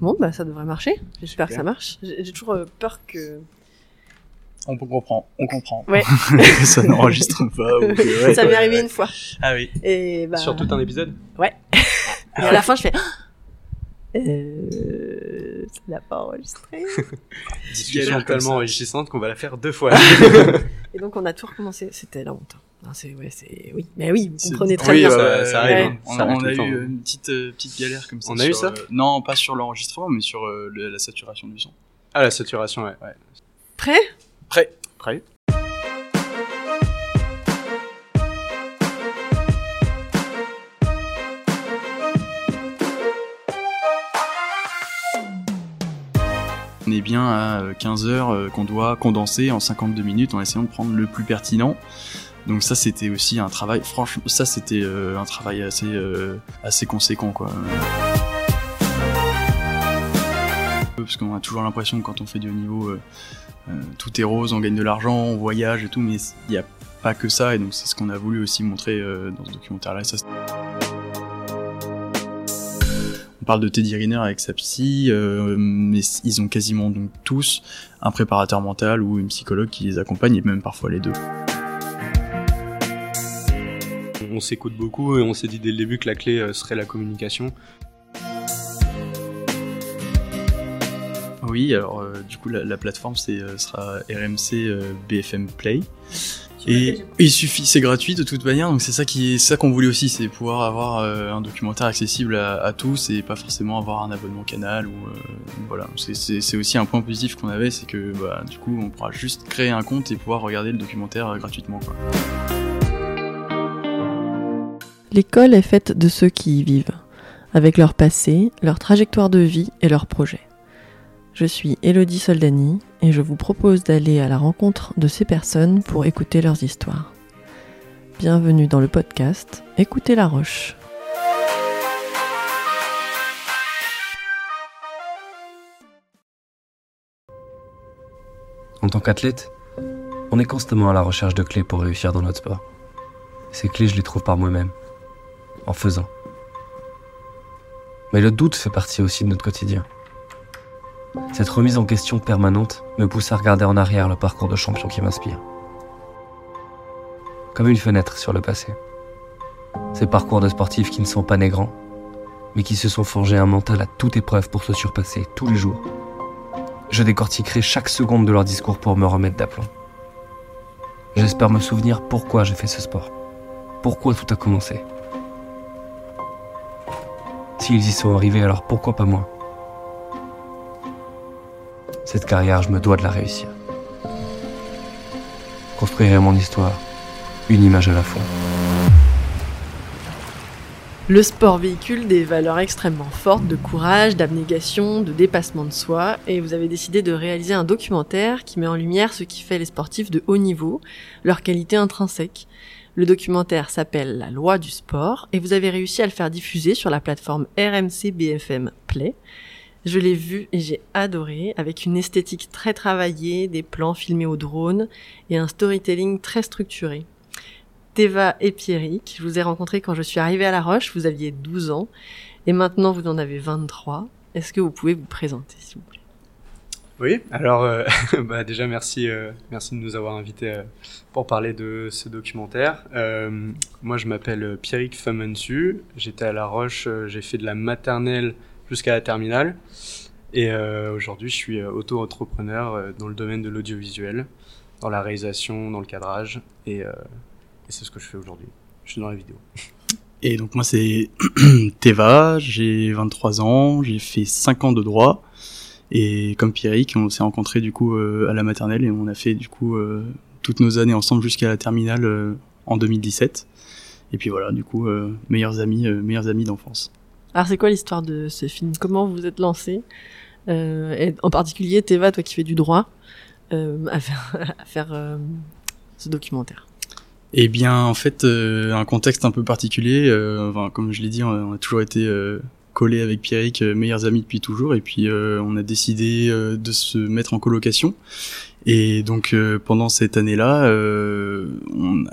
Bon, bah ça devrait marcher. J'espère que ça marche. J'ai toujours euh, peur que On comprend, on comprend. Ouais. que ça n'enregistre pas. ou que- ouais. ça m'est arrivé une fois. Ah oui. Et bah, Sur tout un épisode et à la fin, je fais. Euh, ça n'a pas enregistré. Discussion tellement enrichissante qu'on va la faire deux fois. Et donc on a tout recommencé. C'était la honte. Non, c'est ouais, c'est oui, mais oui, vous comprenez très oui, bien. ouais, Ça- ouais, ça ouais. arrive, hein. On, Ça a- arrive on tout a le temps. eu une petite euh, petite galère comme ça. On a eu ça euh, Non, pas sur l'enregistrement, mais sur euh, le- la saturation du son. Ah, la saturation, ouais. Prêt? Prêt. Prêt On est bien à 15 heures qu'on doit condenser en 52 minutes en essayant de prendre le plus pertinent. Donc ça c'était aussi un travail, franchement, ça c'était euh, un travail assez euh, assez conséquent quoi. Parce qu'on a toujours l'impression que quand on fait du haut niveau, euh, tout est rose, on gagne de l'argent, on voyage et tout, mais il n'y a pas que ça, et donc c'est ce qu'on a voulu aussi montrer dans ce documentaire-là. on parle de Teddy Riner avec sa psy, mais ils ont quasiment donc tous un préparateur mental ou une psychologue qui les accompagne, et même parfois les deux. On s'écoute beaucoup et on s'est dit dès le début que la clé euh, serait la communication. Oui, alors euh, du coup la, la plateforme c'est euh, sera RMC euh, BFM Play. Et il suffit, c'est gratuit de toute manière, donc c'est ça qui est ça qu'on voulait aussi, c'est pouvoir avoir euh, un documentaire accessible à, à tous et pas forcément avoir un abonnement canal ou euh, voilà. C'est- C'est c'est aussi un point positif qu'on avait, c'est que bah, du coup on pourra juste créer un compte et pouvoir regarder le documentaire euh, gratuitement. Quoi. L'école est faite de ceux qui y vivent, avec leur passé, leur trajectoire de vie et leurs projets. Je suis Elodie Soldani et je vous propose d'aller à la rencontre de ces personnes pour écouter leurs histoires. Bienvenue dans le podcast Écoutez la Roche. En tant qu'athlète, on est constamment à la recherche de clés pour réussir dans notre sport. Ces clés, je les trouve par moi-même, en faisant. Mais le doute fait partie aussi de notre quotidien. Cette remise en question permanente me pousse à regarder en arrière le parcours de champion qui m'inspire. Comme une fenêtre sur le passé. Ces parcours de sportifs qui ne sont pas nés grands, mais qui se sont forgés un mental à toute épreuve pour se surpasser tous les jours. Je décortiquerai chaque seconde de leur discours pour me remettre d'aplomb. J'espère me souvenir pourquoi j'ai fait ce sport. Pourquoi tout a commencé. S'ils y sont arrivés, alors pourquoi pas moi Cette carrière, je me dois de la réussir. Construirai mon histoire, une image à la fois. Le sport véhicule des valeurs extrêmement fortes de courage, d'abnégation, de dépassement de soi, et vous avez décidé de réaliser un documentaire qui met en lumière ce qui fait les sportifs de haut niveau, leurs qualités intrinsèques. Le documentaire s'appelle La loi du sport, et vous avez réussi à le faire diffuser sur la plateforme RMC BFM Play. Je l'ai vu et j'ai adoré, avec une esthétique très travaillée, des plans filmés au drone, et un storytelling très structuré. Théva et Pierrick. Je vous ai rencontrés quand je suis arrivée à La Roche, vous aviez 12 ans, et maintenant vous en avez 23. Est-ce que vous pouvez vous présenter, s'il vous plaît? Oui, alors euh, bah, déjà merci, euh, merci de nous avoir invités euh, pour parler de ce documentaire. Euh, moi je m'appelle Pierrick Famansu, j'étais à La Roche, euh, j'ai fait de la maternelle jusqu'à la terminale et euh, aujourd'hui je suis euh, auto-entrepreneur euh, dans le domaine de l'audiovisuel, dans la réalisation, dans le cadrage et, euh, et c'est ce que je fais aujourd'hui. Je suis dans la vidéo. Et donc moi c'est Teva, j'ai 23 ans, j'ai fait 5 ans de droit et comme Pierrick, on s'est rencontrés du coup euh, à la maternelle et on a fait du coup euh, toutes nos années ensemble jusqu'à la terminale euh, en 2017. Et puis voilà, du coup meilleurs amis, meilleurs amis d'enfance. Alors c'est quoi l'histoire de ce film? Comment vous êtes lancé Euh, et En particulier, Théva, toi qui fais du droit, euh, à faire, à faire euh, ce documentaire. Eh bien, en fait, un contexte un peu particulier. enfin, comme je l'ai dit, on a toujours été collés avec Pierrick, euh, meilleurs amis depuis toujours. Et puis, euh, on a décidé euh, de se mettre en colocation. Et donc, pendant cette année-là, on,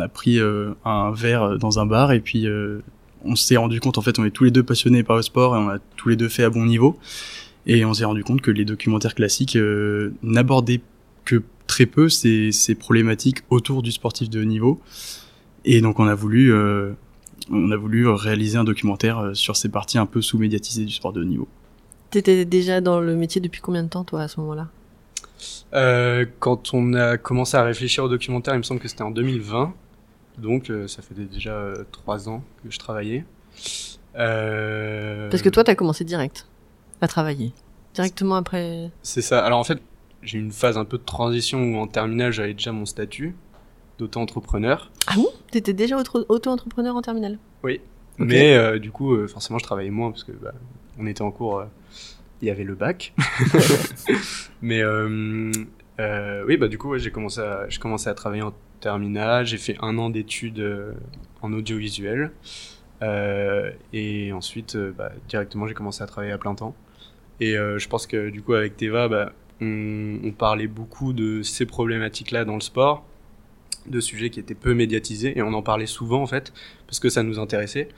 a, pris un verre dans un bar. Et puis, on s'est rendu compte, en fait, on est tous les deux passionnés par le sport et on a tous les deux fait à bon niveau. Et on s'est rendu compte que les documentaires classiques n'abordaient que très peu ces, problématiques autour du sportif de haut niveau. Et donc on a voulu, on a voulu réaliser un documentaire euh, sur ces parties un peu sous-médiatisées du sport de haut niveau. T'étais déjà dans le métier depuis combien de temps, toi, à ce moment-là? Euh, Quand on a commencé à réfléchir au documentaire, il me semble que c'était en 2020. Donc euh, ça fait déjà euh, trois ans que je travaillais. Parce que toi, tu as commencé direct à travailler. Directement après C'est ça. Alors en fait, j'ai eu une phase un peu de transition où en terminale, j'avais déjà mon statut d'auto-entrepreneur. Ah bon? T'étais déjà auto-entrepreneur en terminale? Oui. Mais euh, du coup, euh, forcément, je travaillais moins parce que bah, on était en cours, euh, il y avait le bac. Mais oui, bah du coup, j'ai commencé à, commencé à travailler en terminale. J'ai fait un an d'études en audiovisuel. et ensuite, bah, directement, j'ai commencé à travailler à plein temps. Et je pense que du coup, avec Teva, bah, on, on parlait beaucoup de ces problématiques-là dans le sport de sujets qui étaient peu médiatisés et on en parlait souvent en fait parce que ça nous intéressait.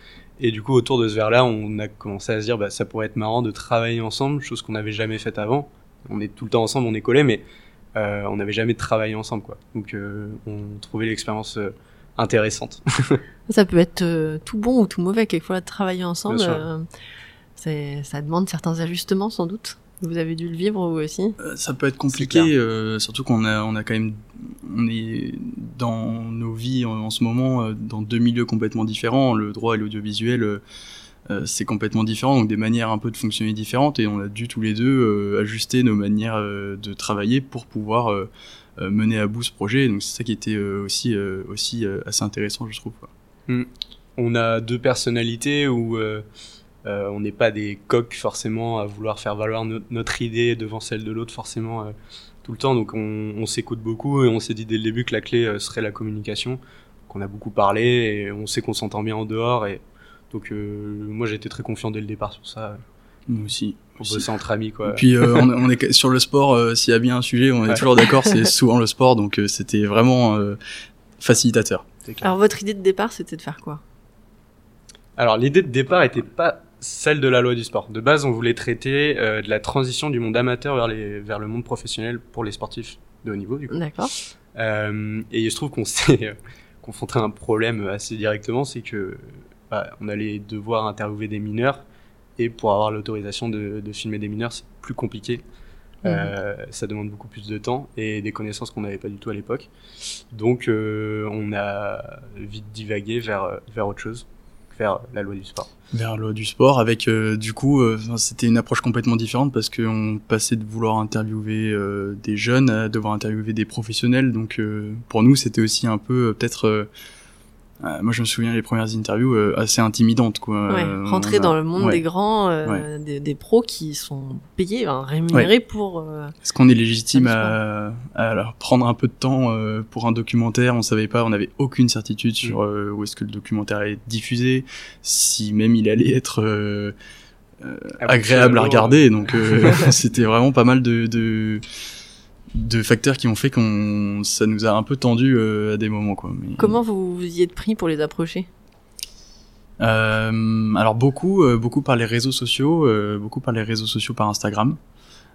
Et du coup autour de ce verre là on a commencé à se dire bah ça pourrait être marrant de travailler ensemble chose qu'on n'avait jamais faite avant. On est tout le temps ensemble on est collés mais euh, on n'avait jamais travaillé ensemble quoi. Donc euh, on trouvait l'expérience euh, intéressante. Ça peut être tout bon ou tout mauvais quelquefois de travailler ensemble ça demande certains ajustements sans doute vous avez dû le vivre vous aussi euh, Ça peut être compliqué, euh, surtout qu'on a, on a quand même, on est dans nos vies en, ce moment euh, dans deux milieux complètement différents. Le droit et l'audiovisuel, c'est complètement différent, donc des manières un peu de fonctionner différentes, et on a dû tous les deux ajuster nos manières de travailler pour pouvoir mener à bout ce projet. Donc c'est ça qui était aussi, aussi assez intéressant, je trouve. Hmm. On a deux personnalités où euh, on n'est pas des coqs forcément à vouloir faire valoir notre idée devant celle de l'autre forcément euh, tout le temps. Donc on, s'écoute beaucoup et on s'est dit dès le début que la clé euh, serait la communication. qu'on a beaucoup parlé et on sait qu'on s'entend bien en dehors. Et donc moi j'ai été très confiant dès le départ sur ça. Nous aussi. Pour bosser entre amis quoi. Et puis on, est sur le sport. S'il y a bien un sujet, on est toujours d'accord. C'est souvent le sport. Donc c'était vraiment facilitateur. Alors votre idée de départ, c'était de faire quoi? Alors l'idée de départ était pas celle de la loi du sport. De base, on voulait traiter euh, de la transition du monde amateur vers, les, vers le monde professionnel pour les sportifs de haut niveau. Du coup. D'accord. Euh, et il se trouve qu'on s'est euh, confronté à un problème assez directement, c'est que bah, on allait devoir interviewer des mineurs et pour avoir l'autorisation de, de, filmer des mineurs, c'est plus compliqué. Mmh. Euh, ça demande beaucoup plus de temps et des connaissances qu'on n'avait pas du tout à l'époque. Donc, on a vite divagué vers, vers autre chose vers la loi du sport. Vers la loi du sport, avec euh, du coup, euh, c'était une approche complètement différente parce qu'on passait de vouloir interviewer euh, des jeunes à devoir interviewer des professionnels. Donc pour nous, c'était aussi un peu peut-être euh, moi, je me souviens les premières interviews euh, assez intimidantes, quoi. Ouais, euh, rentrer dans le monde des grands, des, des, pros qui sont payés, rémunérés pour. Est-ce qu'on est légitime à, à, prendre un peu de temps pour un documentaire? On savait pas, on n'avait aucune certitude sur mm. où est-ce que le documentaire allait être diffusé, si même il allait être agréable à regarder. Donc, c'était vraiment pas mal de, de de facteurs qui ont fait qu'on ça nous a un peu tendu euh, à des moments quoi. Mais... Comment vous, vous y êtes pris pour les approcher? Euh, Alors beaucoup euh, beaucoup par les réseaux sociaux, euh, beaucoup par les réseaux sociaux par Instagram.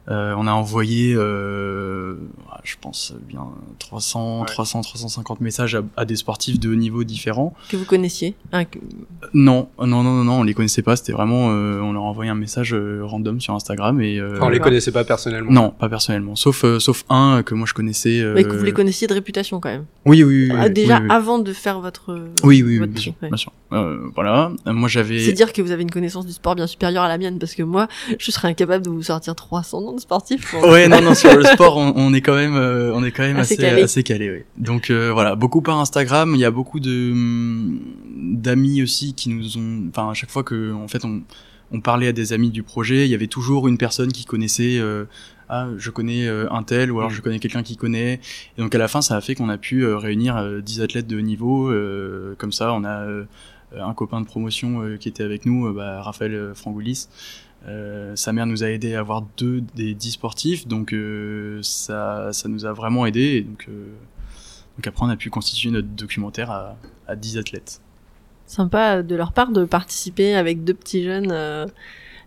Euh, on a envoyé, euh, je pense bien 300, 300, 350 messages à, des sportifs de haut niveau différents. Que vous connaissiez ah, Non, non, non, non, non, on les connaissait pas. C'était vraiment, euh, on leur envoyait un message random sur Instagram et. on les connaissait pas personnellement. Non, pas personnellement. Sauf, sauf un que moi je connaissais. Mais que vous les connaissiez de réputation quand même. Oui, oui, oui. Ah, déjà avant de faire votre. Oui, oui, oui bien sûr. Bien sûr. voilà. Moi j'avais. C'est dire que vous avez une connaissance du sport bien supérieure à la mienne parce que moi, je serais incapable de vous sortir 300 noms sportif. Ouais, non, non, sur le sport, on, est quand même, euh, on est quand même assez, assez calé. Donc euh, voilà, beaucoup par Instagram. Il y a beaucoup de hum, d'amis aussi qui nous ont, enfin, à chaque fois que, en fait, on, on parlait à des amis du projet, il y avait toujours une personne qui connaissait. Euh, ah, je connais un tel, ou alors je connais quelqu'un qui connaît. Et donc à la fin, ça a fait qu'on a pu réunir 10 athlètes de haut niveau. comme ça, on a un copain de promotion qui était avec nous, bah, Raphaël Frangoulis. Euh, sa mère nous a aidé à avoir deux des dix sportifs, donc euh, ça, ça nous a vraiment aidé. Euh, donc après, on a pu constituer notre documentaire à, 10 athlètes. Sympa de leur part de participer avec deux petits jeunes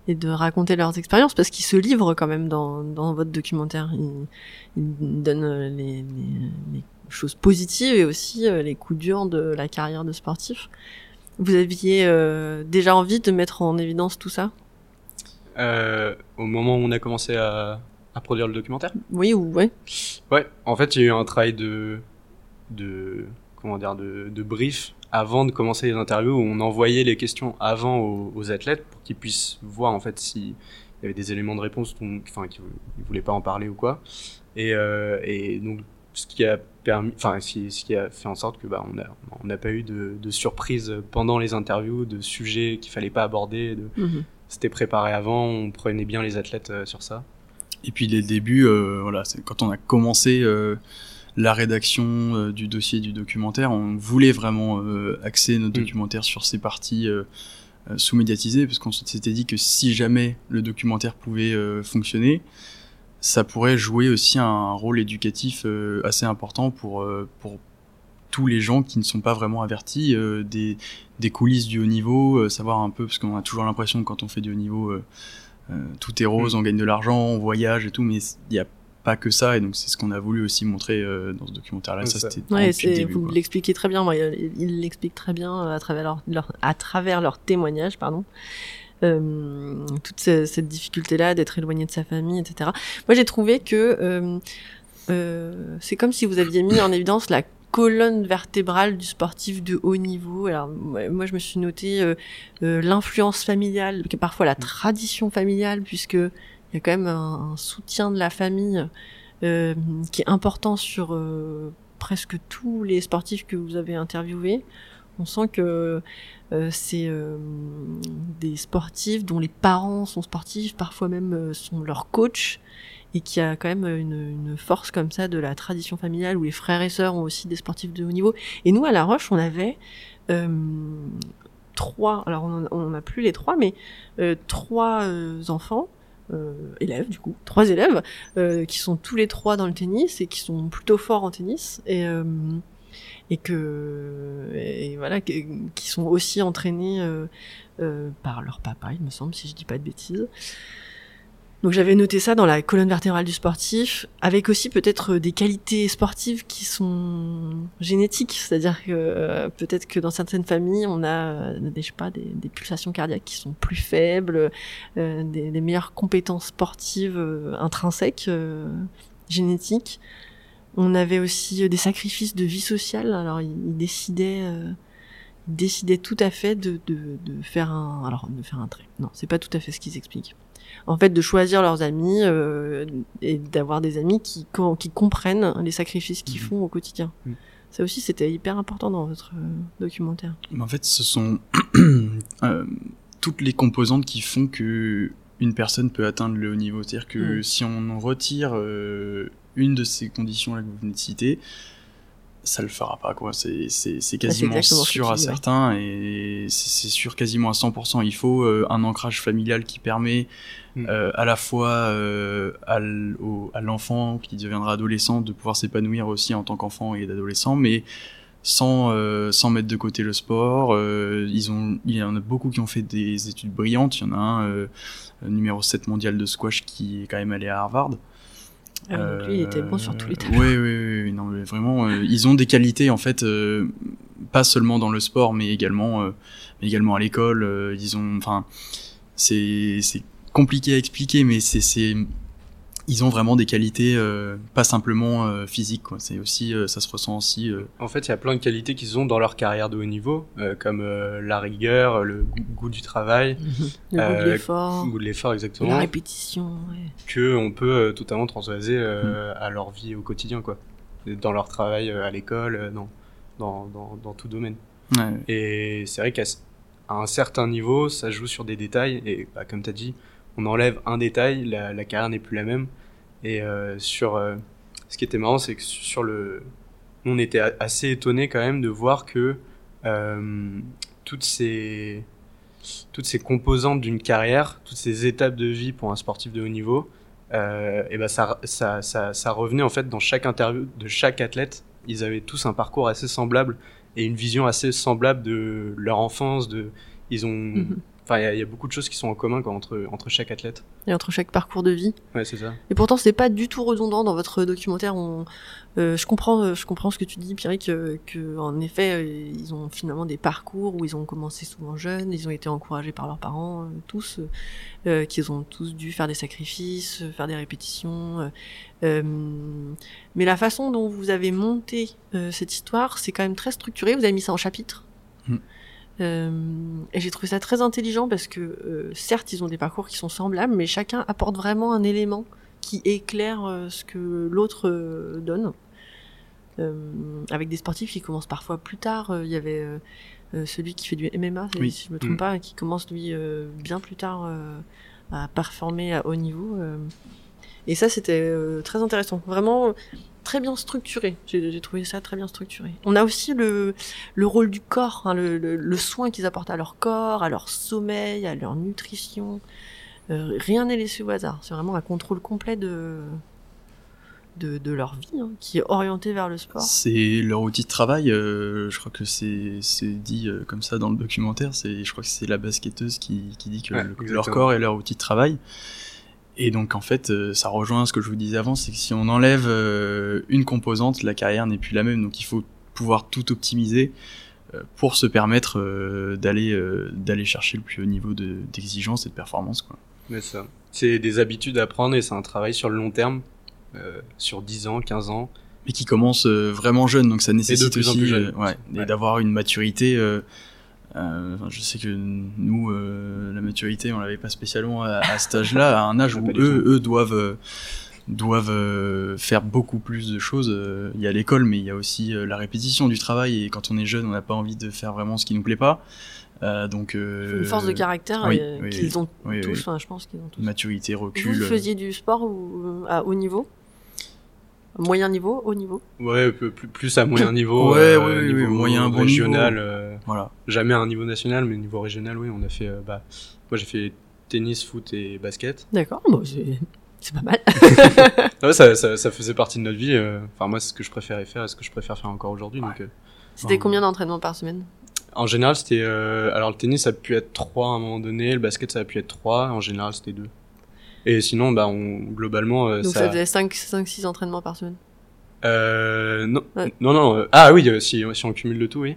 et de raconter leurs expériences parce qu'ils se livrent quand même dans, votre documentaire. Ils, donnent les, choses positives et aussi les coups durs de la carrière de sportif. Vous aviez déjà envie de mettre en évidence tout ça? Euh, Au moment où on a commencé à, à produire le documentaire Oui, ou ouais. Ouais, en fait, il y a eu un travail de, de comment dire, de, de brief avant de commencer les interviews où on envoyait les questions avant aux, aux athlètes pour qu'ils puissent voir en fait s'il y avait des éléments de réponse, enfin, qu'ils ne voulaient pas en parler ou quoi. Et, euh, et donc, ce qui a permis, enfin, ce qui a fait en sorte que bah, on a, on n'a pas eu de, de surprise pendant les interviews, de sujets qu'il fallait pas aborder. De... Mhm. C'était préparé avant, on prenait bien les athlètes euh, sur ça. Et puis les débuts, euh, voilà, c'est quand on a commencé euh, la rédaction du dossier du documentaire, on voulait vraiment axer notre Mm. documentaire sur ces parties euh, sous-médiatisées, parce qu'on s'était dit que si jamais le documentaire pouvait euh, fonctionner, ça pourrait jouer aussi un rôle éducatif euh, assez important pour, euh, pour tous les gens qui ne sont pas vraiment avertis euh, des, des coulisses du haut niveau, euh, savoir un peu, parce qu'on a toujours l'impression que quand on fait du haut niveau, euh, euh, tout est rose, Mm. on gagne de l'argent, on voyage et tout, mais il n'y a pas que ça, et donc c'est ce qu'on a voulu aussi montrer euh, dans ce documentaire-là. Ça, ça. Ouais, début, vous l'expliquez très bien. ouais, Ils l'expliquent très bien à travers leur, leur- à travers leur témoignage, pardon. Euh, toute ce- cette difficulté-là d'être éloigné de sa famille, etc. Moi, j'ai trouvé que euh, euh, c'est comme si vous aviez mis en évidence la colonne vertébrale du sportif de haut niveau. Alors moi, je me suis noté euh, euh, l'influence familiale, parfois la tradition familiale, puisque il y a quand même un, soutien de la famille euh, qui est important sur euh, presque tous les sportifs que vous avez interviewés. On sent que euh, c'est des sportifs dont les parents sont sportifs, parfois même sont leurs coachs, et qui a quand même une, une force comme ça de la tradition familiale où les frères et sœurs ont aussi des sportifs de haut niveau. Et nous, à La Roche, on avait euh, trois, alors on n'a plus les trois, mais euh, trois euh, enfants, euh, élèves du coup, trois élèves, euh, qui sont tous les trois dans le tennis et qui sont plutôt forts en tennis. Et, euh, et que et voilà qui sont aussi entraînés par leur papa il me semble si je dis pas de bêtises donc j'avais noté ça dans la colonne vertébrale du sportif avec aussi peut-être des qualités sportives qui sont génétiques c'est-à-dire que euh, peut-être que dans certaines familles on a euh, des je sais pas des, des pulsations cardiaques qui sont plus faibles euh, des, des meilleures compétences sportives euh, intrinsèques euh, génétiques on avait aussi euh, des sacrifices de vie sociale. Alors, ils, ils décidaient, euh, ils décidaient tout à fait de, de, de faire un, alors de faire un trait. Non, c'est pas tout à fait ce qu'ils expliquent. En fait, de choisir leurs amis euh, et d'avoir des amis qui, qui comprennent les sacrifices qu'ils Mhm. font au quotidien. Mhm. Ça aussi, c'était hyper important dans votre euh, documentaire. Mais en fait, ce sont euh, toutes les composantes qui font que une personne peut atteindre le haut niveau. C'est-à-dire que si on retire euh, une de ces conditions-là que vous venez de citer, ça le fera pas, quoi. C'est, c'est, c'est quasiment sûr à dis, ouais. certains et c'est, c'est sûr quasiment à 100%. Il faut euh, un ancrage familial qui permet Mm. euh, à la fois euh, à, l'enfant qui deviendra adolescent de pouvoir s'épanouir aussi en tant qu'enfant et d'adolescent, mais sans, euh, sans mettre de côté le sport. Euh, ils ont, il y en a beaucoup qui ont fait des études brillantes. Il y en a un, euh, numéro 7 mondial de squash, qui est quand même allé à Harvard. Ah, donc lui, il était bon sur tous les tableaux. Oui, oui, oui, non, mais vraiment, ils ont des qualités en fait, pas seulement dans le sport, mais également, mais également à l'école. ils ont, enfin, c'est compliqué à expliquer, mais c'est, c'est, ils ont vraiment des qualités, euh, pas simplement euh, physiques. Quoi. C'est aussi, euh, ça se ressent aussi. euh, En fait, il y a plein de qualités qu'ils ont dans leur carrière de haut niveau, euh, comme euh, la rigueur, le goût, goût du travail, Le goût de l'effort, le goût de l'effort la exactement, répétition. ouais. que on peut euh, totalement transvaser Mm. euh, à leur vie au quotidien, quoi, dans leur travail euh, à l'école, euh, dans, dans, dans, dans tout domaine. ouais. Et c'est vrai qu'à un certain niveau, ça joue sur des détails. Et bah, comme tu as dit, on enlève un détail, la, carrière n'est plus la même. Et euh, sur, euh, ce qui était marrant, c'est que sur le, on était assez étonnés quand même de voir que euh, toutes ces toutes ces composantes d'une carrière, toutes ces étapes de vie pour un sportif de haut niveau, et ben ça, ça, ça, revenait en fait dans chaque interview de chaque athlète. Ils avaient tous un parcours assez semblable et une vision assez semblable de leur enfance. De, ils ont, Mhm. Enfin, il y a- il y, a beaucoup de choses qui sont en commun quoi, entre entre chaque athlète. Et entre chaque parcours de vie. Ouais, c'est ça. Et pourtant, c'est pas du tout redondant dans votre documentaire. On, euh, je comprends, euh, je comprends ce que tu dis, Pierre, que, que en effet, euh, ils ont finalement des parcours où ils ont commencé souvent jeunes, ils ont été encouragés par leurs parents, euh, tous, euh, qu'ils ont tous dû faire des sacrifices, euh, faire des répétitions. euh, euh, mais la façon dont vous avez monté euh, cette histoire, c'est quand même très structuré. Vous avez mis ça en chapitres. Mm. Euh, et j'ai trouvé ça très intelligent parce que euh, certes ils ont des parcours qui sont semblables, mais chacun apporte vraiment un élément qui éclaire euh, ce que l'autre donne. Avec des sportifs qui commencent parfois plus tard. Il y avait celui qui fait du MMA, Oui. si je me trompe Mm. pas, qui commence lui bien plus tard à performer à haut niveau. Et ça c'était très intéressant, vraiment très bien structuré. J'ai trouvé ça très bien structuré. On a aussi le, le rôle du corps, hein, le, le- le soin qu'ils apportent à leur corps, à leur sommeil, à leur nutrition. Euh, rien n'est laissé au hasard. C'est vraiment un contrôle complet de, de, de leur vie, hein, qui est orienté vers le sport. C'est leur outil de travail, euh, je crois que c'est c'est dit euh, comme ça dans le documentaire, c'est je crois que c'est la basketteuse qui, qui dit que Ouais, le- exactement. leur corps est leur outil de travail. Et donc en fait, euh, ça rejoint ce que je vous disais avant, c'est que si on enlève euh, une composante, la carrière n'est plus la même, donc il faut pouvoir tout optimiser euh, pour se permettre d'aller d'aller chercher le plus haut niveau de- d'exigence et de performance. Quoi. Mais ça. C'est des habitudes à prendre et c'est un travail sur le long terme, euh, sur 10 ans, 15 ans. mais qui commence vraiment jeune, donc ça nécessite aussi euh, Ouais. d'avoir une maturité. euh, euh, je sais que nous, euh, la maturité, on l'avait pas spécialement à, à cet âge-là, à un âge Ah, où eux, eux doivent euh, doivent euh, faire beaucoup plus de choses. Il y a l'école, mais il y a aussi euh, la répétition du travail. Et quand on est jeune, on n'a pas envie de faire vraiment ce qui nous plaît pas. Euh, donc euh, Une force de caractère oui, euh, oui, qu'ils ont oui, tous. oui. Enfin, je pense qu'ils ont tous. maturité, recul. vous faisiez du sport ou, à haut niveau? Moyen niveau Haut niveau Ouais, plus, plus à moyen niveau. Ouais, euh, ouais, ouais, niveau moyen, bon régional. niveau. euh, Voilà. jamais à un niveau national, mais niveau régional, oui, on a fait. euh, bah, moi, j'ai fait tennis, foot et basket. D'accord, bon, c'est pas mal. Ouais, ça, ça, ça faisait partie de notre vie. euh, Enfin, moi, c'est ce que je préférais faire et ce que je préfère faire encore aujourd'hui. Donc, euh, C'était Ouais. combien d'entraînements par semaine? en général, c'était. euh, alors, le tennis, ça a pu être 3 à un moment donné. Le basket, ça a pu être 3. En général, c'était 2. Et sinon, bah, on, globalement, euh, Donc ça. ça faisait 5-6 entraînements par semaine. Euh, non, Ouais. non, non. euh, ah oui, euh, si, si on cumule le tout, oui.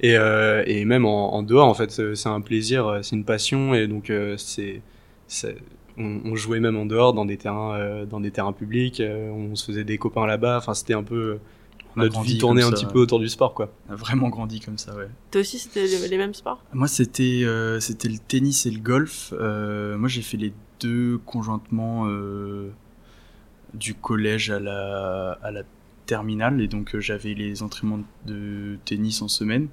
Et, euh, et même en, en dehors, en fait, c'est un plaisir, c'est une passion, et donc euh, c'est, on, on jouait même en dehors dans des terrains, euh, dans des terrains publics. euh, on se faisait des copains là-bas. Enfin, c'était un peu notre vie tournait un ça, petit ouais. peu autour du sport, quoi. On a vraiment grandi comme ça, ouais. Toi aussi, c'était les, les mêmes sports? Moi, c'était euh, c'était le tennis et le golf. Euh, moi, j'ai fait les deux conjointement euh, du collège à la, à la terminale. Et donc, euh, j'avais les entraînements de tennis en semaine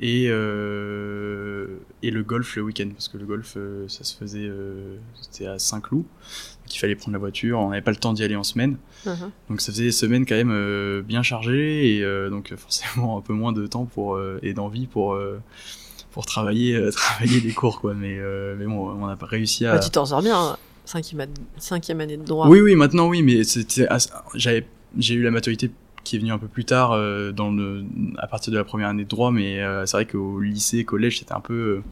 et, euh, et le golf le week-end. Parce que le golf, euh, ça se faisait euh, c'était à Saint-Cloud. Donc, il fallait prendre la voiture. On n'avait pas le temps d'y aller en semaine. Mhm. Donc ça faisait des semaines quand même bien chargées et donc forcément un peu moins de temps pour et d'envie pour pour travailler euh, travailler les cours quoi. Mais euh, mais bon, on n'a pas réussi à. Bah, Tu t'en sors bien, hein. cinquième, cinquième année de droit. oui oui maintenant oui mais c'était j'avais j'ai eu la maturité qui est venue un peu plus tard euh, dans le à partir de la première année de droit mais c'est vrai qu'au lycée collège c'était un peu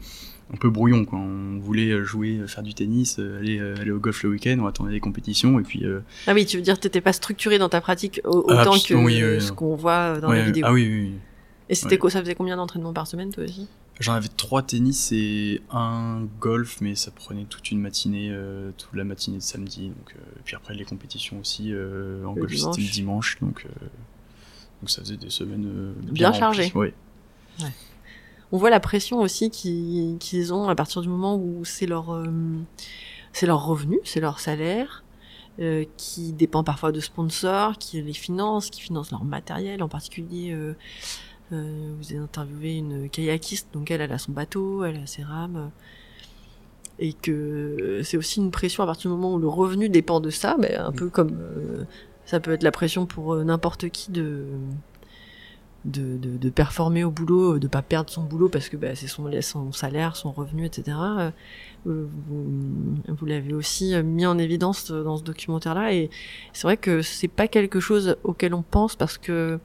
un peu brouillon quoi. On voulait jouer, faire du tennis, aller, aller au golf le week-end, on attendait les compétitions et puis euh, Ah oui, tu veux dire que t'étais pas structuré dans ta pratique Ah, autant que absolument, oui, oui, ce qu'on voit dans ouais, la vidéo. ah oui oui, oui. Et c'était ouais. quoi Ça faisait combien d'entraînements par semaine, toi aussi? J'en avais trois tennis et un golf, mais ça prenait toute une matinée, euh, toute la matinée de samedi. Donc, euh, et puis après les compétitions aussi, euh, en Le golf c'était le dimanche. donc, donc ça faisait des semaines Bien chargées. Ouais. On voit la pression aussi qu'ils ont à partir du moment où c'est leur, c'est leur revenu, c'est leur salaire, euh, qui dépend parfois de sponsors, qui les financent, qui financent leur matériel. En particulier, euh, euh, vous avez interviewé une kayakiste, donc elle, elle a son bateau, elle a ses rames. Et que c'est aussi une pression à partir du moment où le revenu dépend de ça, mais un peu comme euh, ça peut être la pression pour euh, n'importe qui de, de, de, de performer au boulot, de pas perdre son boulot parce que bah, c'est son, son salaire, son revenu, etc. Vous, vous l'avez aussi mis en évidence dans ce documentaire-là et c'est vrai que c'est pas quelque chose auquel on pense parce que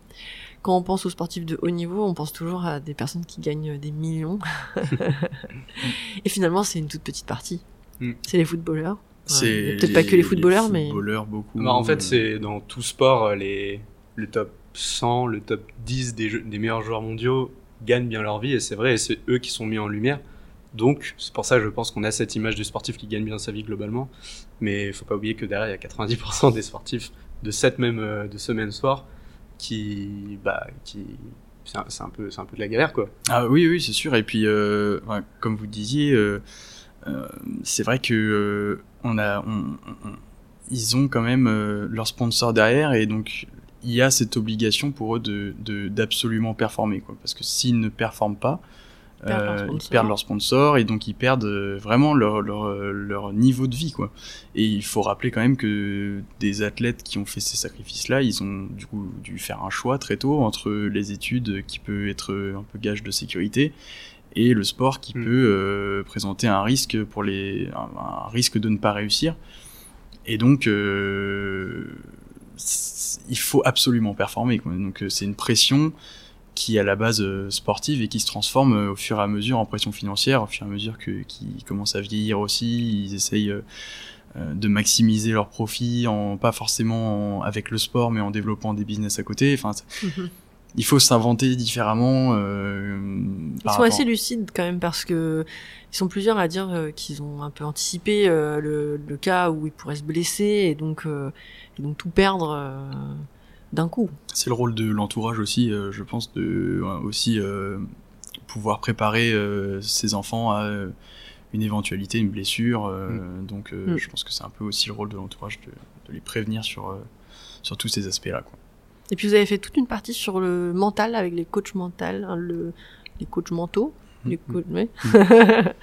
quand on pense aux sportifs de haut niveau, on pense toujours à des personnes qui gagnent des millions. et finalement, c'est une toute petite partie. Mm. C'est les footballeurs. C'est peut-être pas que les footballeurs, mais- footballeurs, beaucoup. Bah, en fait, c'est dans tout sport, euh, les, le top 100, le top 10 des, jeux- des meilleurs joueurs mondiaux gagnent bien leur vie, et c'est vrai, et c'est eux qui sont mis en lumière. Donc, c'est pour ça que je pense qu'on a cette image du sportif qui gagne bien sa vie globalement. Mais il faut pas oublier que derrière, il y a 90% des sportifs de, cette même, euh, de ce même sport qui. Bah, qui c'est un, un peu, c'est un peu de la galère, quoi. Ah oui, oui, c'est sûr. Et puis, euh, comme vous disiez, euh, euh, c'est vrai que on a, ils ont quand même leur sponsor derrière, et donc il y a cette obligation pour eux de- d'absolument performer, quoi. Parce que s'ils ne performent pas, Ils perdent leur euh, ils sponsor. perdent leur sponsor et donc ils perdent euh, vraiment leur, leur, leur niveau de vie quoi. Et il faut rappeler quand même que des athlètes qui ont fait ces sacrifices-là, ils ont du coup dû faire un choix très tôt entre les études qui peut être un peu gage de sécurité et le sport qui Mm. peut euh, présenter un risque pour les un, un risque de ne pas réussir. Et donc euh, il faut absolument performer quoi. Donc c'est une pression qui est à la base euh, sportive et qui se transforme euh, au fur et à mesure en pression financière, au fur et à mesure que qu'ils commencent à vieillir aussi, ils essayent euh, de maximiser leurs profits en pas forcément en- avec le sport mais en développant des business à côté. Enfin, Mhm. il faut s'inventer différemment. Euh, Ils par sont rapport- assez lucides quand même parce que ils sont plusieurs à dire euh, qu'ils ont un peu anticipé euh, le, le cas où ils pourraient se blesser et donc et donc tout perdre d'un coup. C'est le rôle de l'entourage aussi, euh, je pense, de euh, aussi euh, pouvoir préparer euh, ses enfants à euh, une éventualité, une blessure. euh, Donc, euh, Mm. je pense que c'est un peu aussi le rôle de l'entourage de, de les prévenir sur, euh, sur tous ces aspects-là. Et puis vous avez fait toute une partie sur le mental avec les coachs mentaux, hein, le, les coachs mentaux. Les Mhm. coachs, ouais.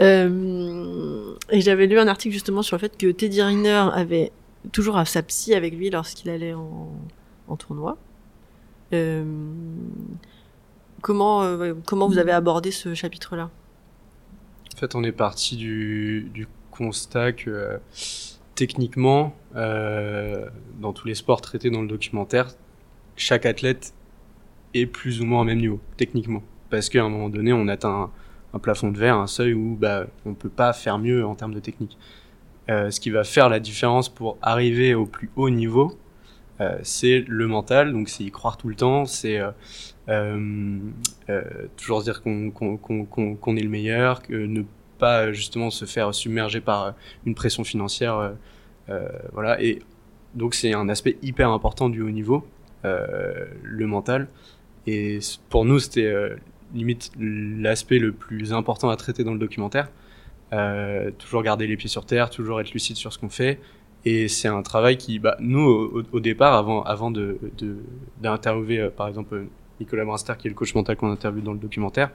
Euh, et j'avais lu un article justement sur le fait que Teddy Riner avait toujours sa psy avec lui lorsqu'il allait en, en tournoi. Euh, comment, euh, comment vous avez abordé ce chapitre-là? En fait, on est parti du, constat que euh, techniquement, dans tous les sports traités dans le documentaire, chaque athlète est plus ou moins au même niveau, techniquement. Parce qu'à un moment donné, on atteint un, plafond de verre, un seuil où bah, on peut pas faire mieux en termes de technique. Ce qui va faire la différence pour arriver au plus haut niveau, c'est le mental, donc c'est y croire tout le temps, c'est euh, euh, euh, toujours dire qu'on est le meilleur, que ne pas euh, justement se faire submerger par euh, une pression financière, euh, euh, voilà. Et donc c'est un aspect hyper important du haut niveau, euh, le mental. Et pour nous, c'était euh, limite l'aspect le plus important à traiter dans le documentaire. Euh, toujours garder les pieds sur terre, toujours être lucide sur ce qu'on fait. Et c'est un travail qui, bah, nous, au, départ, avant, avant de, de, d'interviewer, euh, par exemple, euh, Nicolas Braster, qui est le coach mental qu'on interviewe dans le documentaire,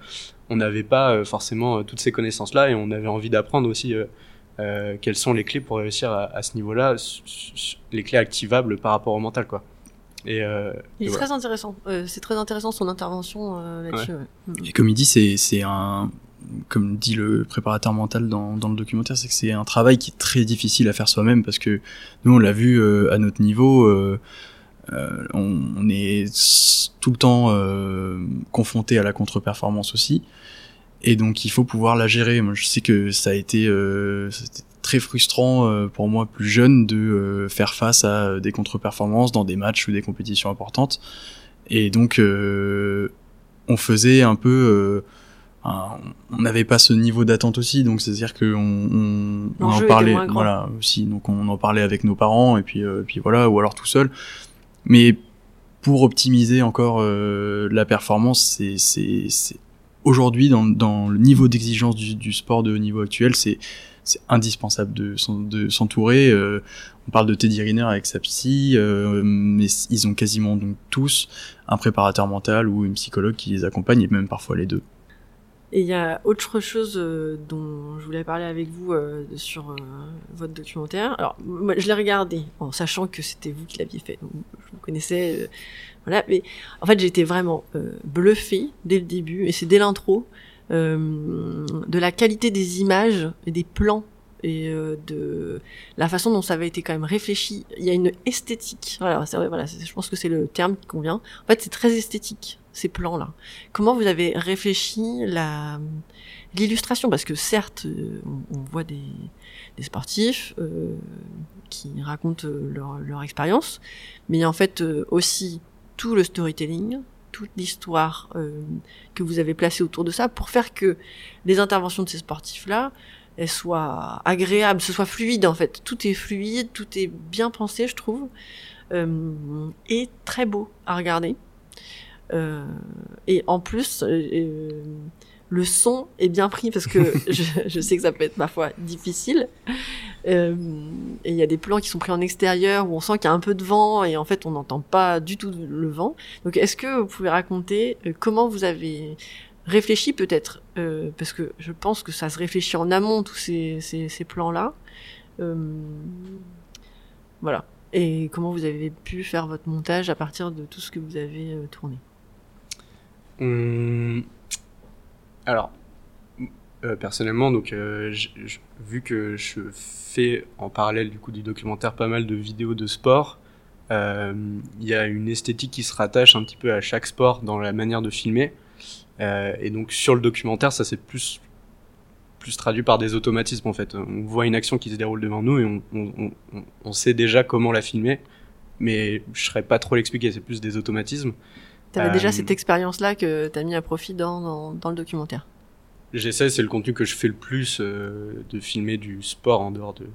on n'avait pas euh, forcément euh, toutes ces connaissances-là et on avait envie d'apprendre aussi euh, euh, quelles sont les clés pour réussir à, à ce niveau-là, les clés activables par rapport au mental, quoi. Et, euh, Il et est voilà. très intéressant. Euh, c'est très intéressant son intervention euh, là-dessus. ouais. Mm. Et comme il dit, c'est un, comme dit le préparateur mental dans, le documentaire, c'est que c'est un travail qui est très difficile à faire soi-même parce que nous, on l'a vu euh, à notre niveau, euh, euh, on, est tout le temps confronté à la contre-performance aussi. Et donc, il faut pouvoir la gérer. Moi, je sais que ça a été, très frustrant pour moi, plus jeune, de faire face à des contre-performances dans des matchs ou des compétitions importantes. Et donc, on faisait un peu on n'avait pas ce niveau d'attente aussi donc c'est à dire que on, on, en parlait voilà aussi donc on en parlait avec nos parents et puis euh, puis voilà ou alors tout seul. Mais pour optimiser encore euh, la performance c'est aujourd'hui dans dans le niveau d'exigence du, du sport de haut niveau actuel c'est c'est indispensable de de s'entourer. Euh, on parle de Teddy Riner avec sa psy euh, mais ils ont quasiment donc tous un préparateur mental ou une psychologue qui les accompagne et même parfois les deux Et il y a autre chose euh, dont je voulais parler avec vous euh, sur euh, votre documentaire. Alors, moi, je l'ai regardé en sachant que c'était vous qui l'aviez fait. Donc, je vous connaissais, euh, voilà. Mais en fait, j'ai été vraiment euh, bluffée dès le début, et c'est dès l'intro, euh, de la qualité des images et des plans et de la façon dont ça avait été quand même réfléchi. Il y a une esthétique. Voilà, c'est vrai, voilà, je pense que c'est le terme qui convient. En fait, c'est très esthétique ces plans-là. Comment vous avez réfléchi la l'illustration? Parce que certes, euh, on, voit des, des sportifs euh, qui racontent leur, leur expérience, mais il y a en fait aussi tout le storytelling, toute l'histoire euh, que vous avez placée autour de ça pour faire que les interventions de ces sportifs-là elles soient agréables, ce soit fluide en fait. Tout est fluide, tout est bien pensé, je trouve, euh, et très beau à regarder. Euh, et en plus, le son est bien pris parce que je, je, sais que ça peut être parfois difficile. Euh, et il y a des plans qui sont pris en extérieur où on sent qu'il y a un peu de vent et en fait on n'entend pas du tout le vent. Donc est-ce que vous pouvez raconter euh, comment vous avez réfléchi peut-être euh, parce que je pense que ça se réfléchit en amont tous ces, ces, ces plans-là. Euh, voilà. Et comment vous avez pu faire votre montage à partir de tout ce que vous avez euh, tourné? Hum, Alors, euh, personnellement, donc euh, vu que je fais en parallèle du coup du documentaire pas mal de vidéos de sport, euh, il y a une esthétique qui se rattache un petit peu à chaque sport dans la manière de filmer. et donc sur le documentaire, ça s'est plus plus traduit par des automatismes en fait. On voit une action qui se déroule devant nous et on, sait déjà comment la filmer, mais je serais pas trop l'expliquer. C'est plus des automatismes. T'avais euh, déjà cette expérience-là que t'as mis à profit dans, dans, dans le documentaire. J'essaie, c'est le contenu que je fais le plus euh, de filmer du sport en dehors de,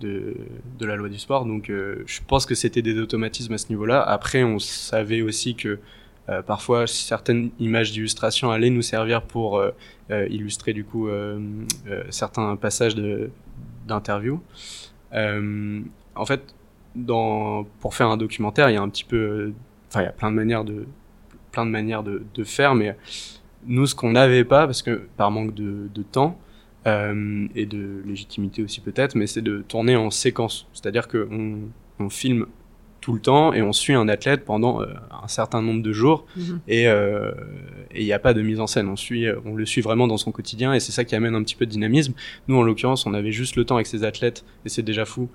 de, de la loi du sport. Donc euh, je pense que c'était des automatismes à ce niveau-là. Après, on savait aussi que euh, parfois certaines images d'illustration allaient nous servir pour illustrer du coup certains passages d'interview. en fait, dans, pour faire un documentaire, il y a un petit peu, enfin il y a plein de manières de plein de manières de, de faire, mais nous, ce qu'on n'avait pas, parce que par manque de, de temps euh, et de légitimité aussi peut-être, mais c'est de tourner en séquence. C'est-à-dire qu'on on filme tout le temps et on suit un athlète pendant euh, un certain nombre de jours Mhm. et euh, il n'y a pas de mise en scène. On suit, on le suit vraiment dans son quotidien et c'est ça qui amène un petit peu de dynamisme. Nous, en l'occurrence, on avait juste le temps avec ces athlètes et c'est déjà fou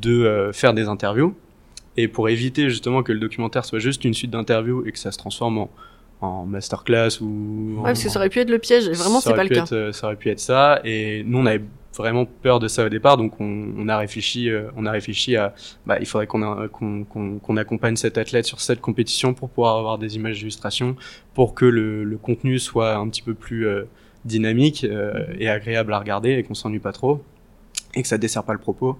de euh, faire des interviews. Et pour éviter justement que le documentaire soit juste une suite d'interviews et que ça se transforme en, en masterclass ou Ouais, parce que ça aurait pu être le piège, et vraiment, c'est pas le cas. être, euh, ça aurait pu être ça. Et nous, on avait vraiment peur de ça au départ, donc on, on a réfléchi, euh, on a réfléchi à, bah, il faudrait qu'on a- qu'on qu'on qu'on accompagne cet athlète sur cette compétition pour pouvoir avoir des images d'illustration, pour que le, le contenu soit un petit peu plus euh, dynamique euh, et agréable à regarder et qu'on s'ennuie pas trop et que ça dessert pas le propos.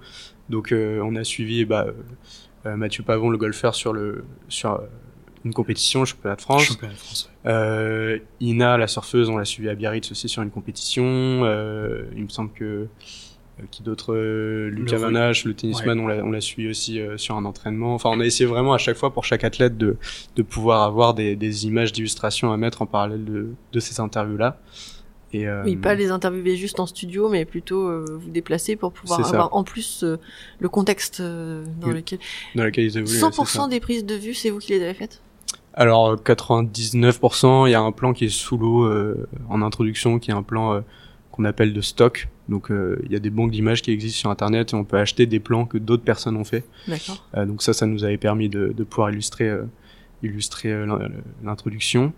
Donc euh, on a suivi bah, euh, euh, Mathieu Pavon, le golfeur, sur le sur euh, une compétition, championnat de France. Championnat de France, ouais. Euh, Ina, la surfeuse, on l'a suivi à Biarritz aussi sur une compétition. Euh, il me semble que euh, qui d'autre euh, Lucas Le Van volley. Hache, le tennisman, on l'a on l'a suivi aussi euh, sur un entraînement. Enfin, on a essayé vraiment à chaque fois pour chaque athlète de de pouvoir avoir des, des images d'illustration à mettre en parallèle de de ces interviews là. Et euh, Oui, pas les interviewer juste en studio, mais plutôt euh, vous déplacer pour pouvoir avoir en plus euh, le contexte dans Oui, lequel... dans laquelle ils évoluent. ouais, c'est ça. 100% des prises de vue, c'est vous qui les avez faites? Alors euh, 99%, il y a un plan qui est sous l'eau en introduction, qui est un plan qu'on appelle de stock. Donc il y a des banques d'images qui existent sur Internet et on peut acheter des plans que d'autres personnes ont fait. D'accord. Donc ça, ça nous avait permis de, de pouvoir illustrer, illustrer euh, l'in- l'introduction.